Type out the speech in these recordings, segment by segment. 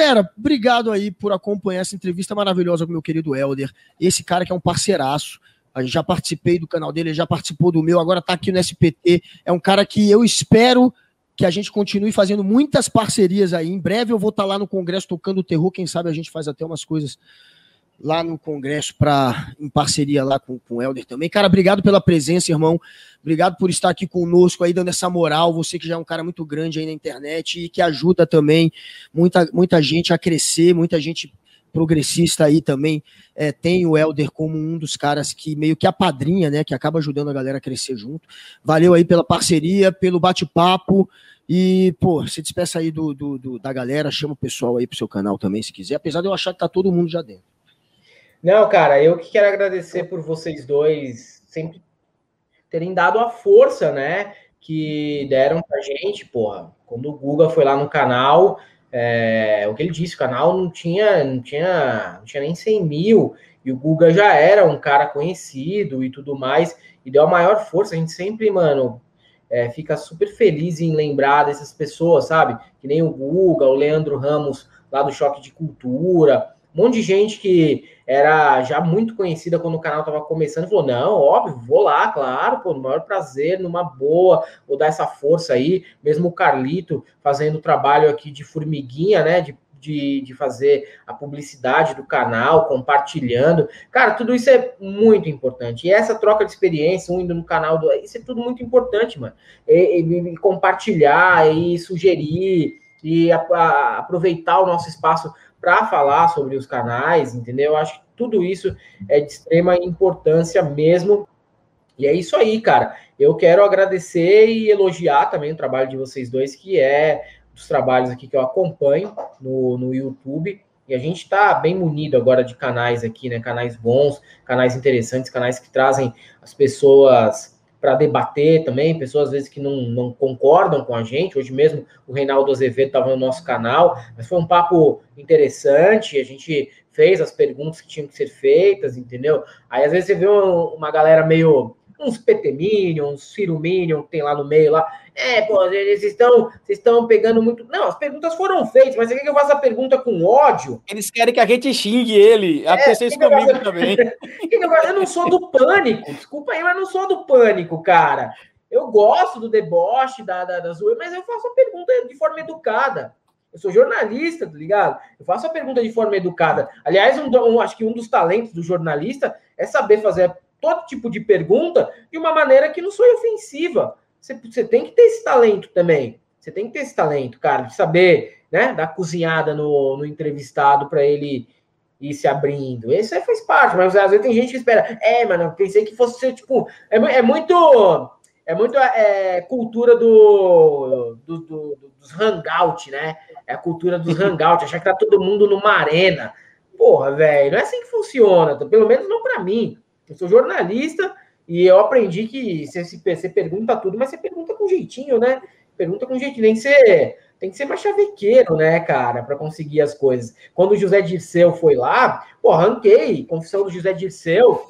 Galera, obrigado aí por acompanhar essa entrevista maravilhosa com meu querido Helder. Esse cara que é um parceiraço. Já participei do canal dele, já participou do meu, agora tá aqui no SPT. É um cara que eu espero que a gente continue fazendo muitas parcerias aí. Em breve eu vou estar tá lá no Congresso tocando terror. Quem sabe a gente faz até umas coisas lá no Congresso para em parceria lá com, com o Helder também. Cara, obrigado pela presença, irmão. Obrigado por estar aqui conosco aí, dando essa moral. Você que já é um cara muito grande aí na internet e que ajuda também muita, muita gente a crescer, muita gente progressista aí também é, tem o Helder como um dos caras que meio que apadrinha, né? Que acaba ajudando a galera a crescer junto. Valeu aí pela parceria, pelo bate-papo. E, pô, se despeça aí do, do, do, da galera, chama o pessoal aí pro seu canal também, se quiser. Apesar de eu achar que tá todo mundo já dentro. Não, cara, eu que quero agradecer por vocês dois sempre terem dado a força, né? Que deram pra gente, porra. Quando o Guga foi lá no canal, é, o que ele disse, o canal não tinha, não tinha, não tinha nem 100 mil, e o Guga já era um cara conhecido e tudo mais, e deu a maior força. A gente sempre, mano, é, fica super feliz em lembrar dessas pessoas, sabe? Que nem o Guga, o Leandro Ramos lá do Choque de Cultura, um monte de gente que era já muito conhecida quando o canal estava começando, falou: não, óbvio, vou lá, claro, pô, no maior prazer, numa boa, vou dar essa força aí. Mesmo o Carlito fazendo trabalho aqui de formiguinha, né? De, de, de fazer a publicidade do canal, compartilhando. Cara, tudo isso é muito importante. E essa troca de experiência, um indo no canal do. Isso é tudo muito importante, mano. E, e, e compartilhar e sugerir e a, a, aproveitar o nosso espaço para falar sobre os canais, entendeu? Eu acho que tudo isso é de extrema importância mesmo. E é isso aí, cara. Eu quero agradecer e elogiar também o trabalho de vocês dois, que é dos trabalhos aqui que eu acompanho no, no YouTube. E a gente está bem munido agora de canais aqui, né? Canais bons, canais interessantes, canais que trazem as pessoas para debater também, pessoas às vezes que não, não concordam com a gente. Hoje mesmo o Reinaldo Azevedo estava no nosso canal, mas foi um papo interessante. A gente fez as perguntas que tinham que ser feitas, entendeu? Aí às vezes você vê uma galera meio uns PT Minion, uns Ciro Minion, que tem lá no meio lá. É, pô, eles estão, vocês estão pegando muito. Não, as perguntas foram feitas, mas você quer que eu faça a pergunta com ódio? Eles querem que a gente xingue ele. É, Aconteceu isso comigo também. eu não sou do pânico, desculpa aí, mas não sou do pânico, cara. Eu gosto do deboche, da, da, da zoeira, mas eu faço a pergunta de forma educada. Eu sou jornalista, tá ligado? Eu faço a pergunta de forma educada. Aliás, um, um, acho que um dos talentos do jornalista é saber fazer todo tipo de pergunta de uma maneira que não soe ofensiva. Você, você tem que ter esse talento também. Você tem que ter esse talento, cara, de saber, né, dar cozinhada no, no entrevistado para ele ir se abrindo. Isso aí faz parte, mas às vezes tem gente que espera. É, mano, eu pensei que fosse ser, tipo. É, é muito. É muito é, cultura do, do, do, dos hangout, né? É a cultura dos hangout, achar que tá todo mundo numa arena. Porra, velho, não é assim que funciona, pelo menos não para mim. Eu sou jornalista e eu aprendi que você, você pergunta tudo, mas você pergunta com jeitinho, né? Pergunta com jeitinho. Tem que ser, tem que ser mais chavequeiro, né, cara, para conseguir as coisas. Quando o José Dirceu foi lá, pô, arranquei, confissão do José Dirceu,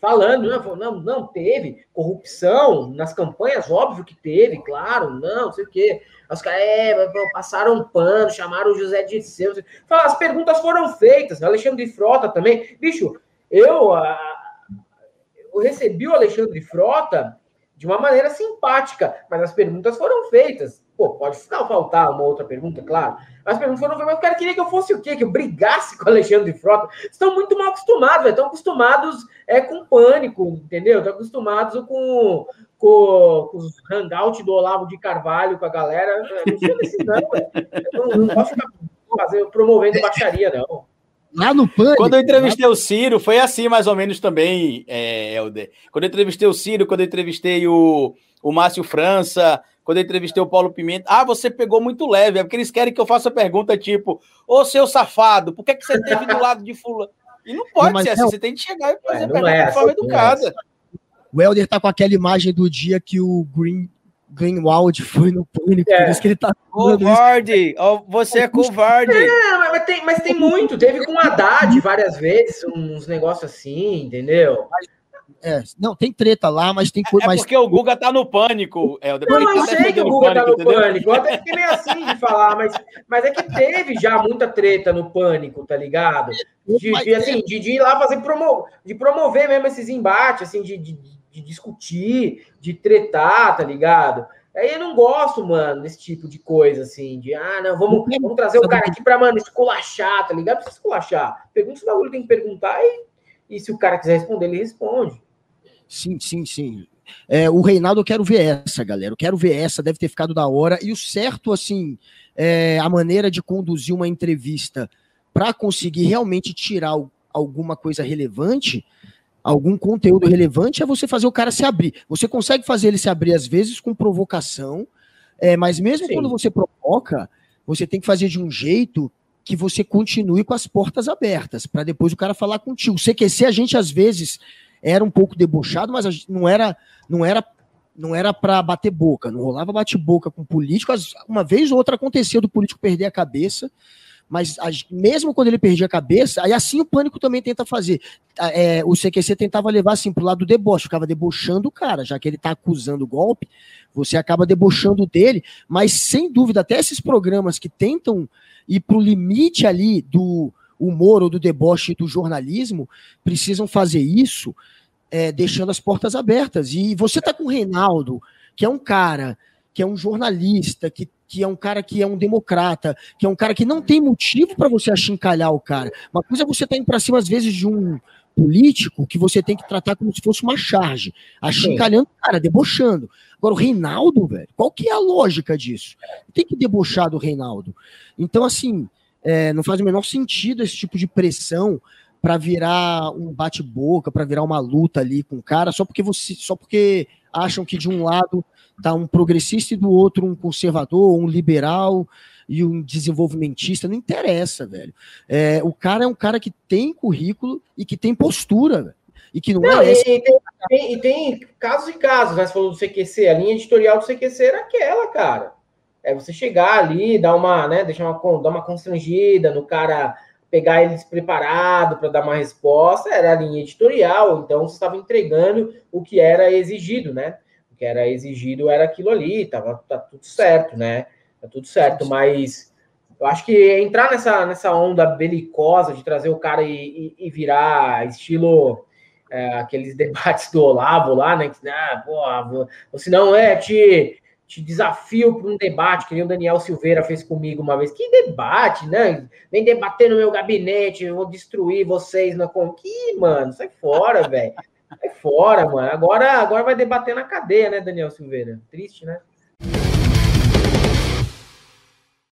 falando, não, não, não teve corrupção nas campanhas, óbvio que teve, claro, não, sei o quê. Os caras é, passaram pano, chamaram o José Dirceu. As perguntas foram feitas, Alexandre de Frota também. Bicho, eu, eu recebi o Alexandre Frota de uma maneira simpática, mas as perguntas foram feitas. Pô, pode faltar uma outra pergunta, claro. As perguntas foram feitas, mas o cara queria que eu fosse o quê? Que eu brigasse com o Alexandre Frota. Estão muito mal acostumados, estão acostumados é, com pânico, entendeu? Estão acostumados com, com, com os hangouts do Olavo de Carvalho, com a galera. Eu não desse, não, não, não posso ficar fazer, promovendo baixaria, não. Lá no Pânico. Quando eu entrevistei o Ciro, foi assim mais ou menos também, é, Helder. Quando eu entrevistei o Ciro, quando eu entrevistei o, o Márcio França, quando eu entrevistei o Paulo Pimenta. Ah, você pegou muito leve, é porque eles querem que eu faça pergunta tipo: Ô seu safado, por que, que você teve do lado de Fulano? E não pode não, ser assim, você tem que chegar e fazer é, pergunta é, de forma educada. É. O Helder tá com aquela imagem do dia que o Green Greenwald foi no pânico, é. por isso que ele tá. Covarde! Oh, você é covarde! É, mas, tem, mas tem muito. Teve com o Haddad várias vezes, uns negócios assim, entendeu? É, não, tem treta lá, mas tem coisa. É, é porque o Guga tá no pânico. É, não, eu tá sei que o Guga pânico, tá no pânico. Eu até fiquei meio assim de falar, mas, mas é que teve já muita treta no pânico, tá ligado? De, de assim, de, de, ir lá fazer promo, de promover mesmo esses embates, assim, de, de, de discutir, de tretar, tá ligado? Aí eu não gosto, mano, desse tipo de coisa, assim, de ah, não, vamos, vamos trazer o cara aqui pra, mano, esculachar, tá ligado? Precisa esculachar. Pergunta se o bagulho tem que perguntar e, e se o cara quiser responder, ele responde. Sim, sim, sim. É, o Reinaldo, eu quero ver essa, galera. Eu quero ver essa, deve ter ficado da hora. E o certo, assim, é, a maneira de conduzir uma entrevista para conseguir realmente tirar alguma coisa relevante algum conteúdo relevante, é você fazer o cara se abrir. Você consegue fazer ele se abrir, às vezes, com provocação, é, mas mesmo Sim. quando você provoca, você tem que fazer de um jeito que você continue com as portas abertas, para depois o cara falar contigo. O CQC, a gente, às vezes, era um pouco debochado, mas não era, não era não era para bater boca, não rolava bate-boca com político. Uma vez ou outra aconteceu do político perder a cabeça, mas mesmo quando ele perdia a cabeça, aí assim o pânico também tenta fazer. É, o CQC tentava levar assim pro lado do deboche, ficava debochando o cara, já que ele tá acusando o golpe, você acaba debochando dele, mas sem dúvida, até esses programas que tentam ir pro limite ali do humor ou do deboche do jornalismo, precisam fazer isso, é, deixando as portas abertas. E você tá com o Reinaldo, que é um cara que é um jornalista, que que é um cara que é um democrata, que é um cara que não tem motivo para você achincalhar o cara. Uma coisa é você estar tá indo para cima, às vezes, de um político que você tem que tratar como se fosse uma charge, achincalhando o cara, debochando. Agora, o Reinaldo, velho, qual que é a lógica disso? Tem que debochar do Reinaldo. Então, assim, é, não faz o menor sentido esse tipo de pressão para virar um bate-boca, para virar uma luta ali com o cara, só porque você, só porque acham que de um lado tá um progressista e do outro um conservador, um liberal e um desenvolvimentista, não interessa, velho. É, o cara é um cara que tem currículo e que tem postura, velho. E que não, não é. E, tem, tem, e tem casos e casos, né? Você falou do CQC, a linha editorial do CQC era aquela, cara. É você chegar ali, dar uma, né, deixar uma, dar uma constrangida no cara, pegar ele despreparado para dar uma resposta, era a linha editorial, então você estava entregando o que era exigido, né? que era exigido era aquilo ali, tava tá tudo certo, né? Tá tudo certo, mas eu acho que entrar nessa, nessa onda belicosa de trazer o cara e, e, e virar estilo é, aqueles debates do Olavo lá, né? Que, ah, porra, ou se não é, te, te desafio para um debate, que nem o Daniel Silveira fez comigo uma vez. Que debate, né? Vem debater no meu gabinete, eu vou destruir vocês na conquista, mano, sai fora, velho. Sai fora, mano. Agora, agora vai debater na cadeia, né, Daniel Silveira? Triste, né?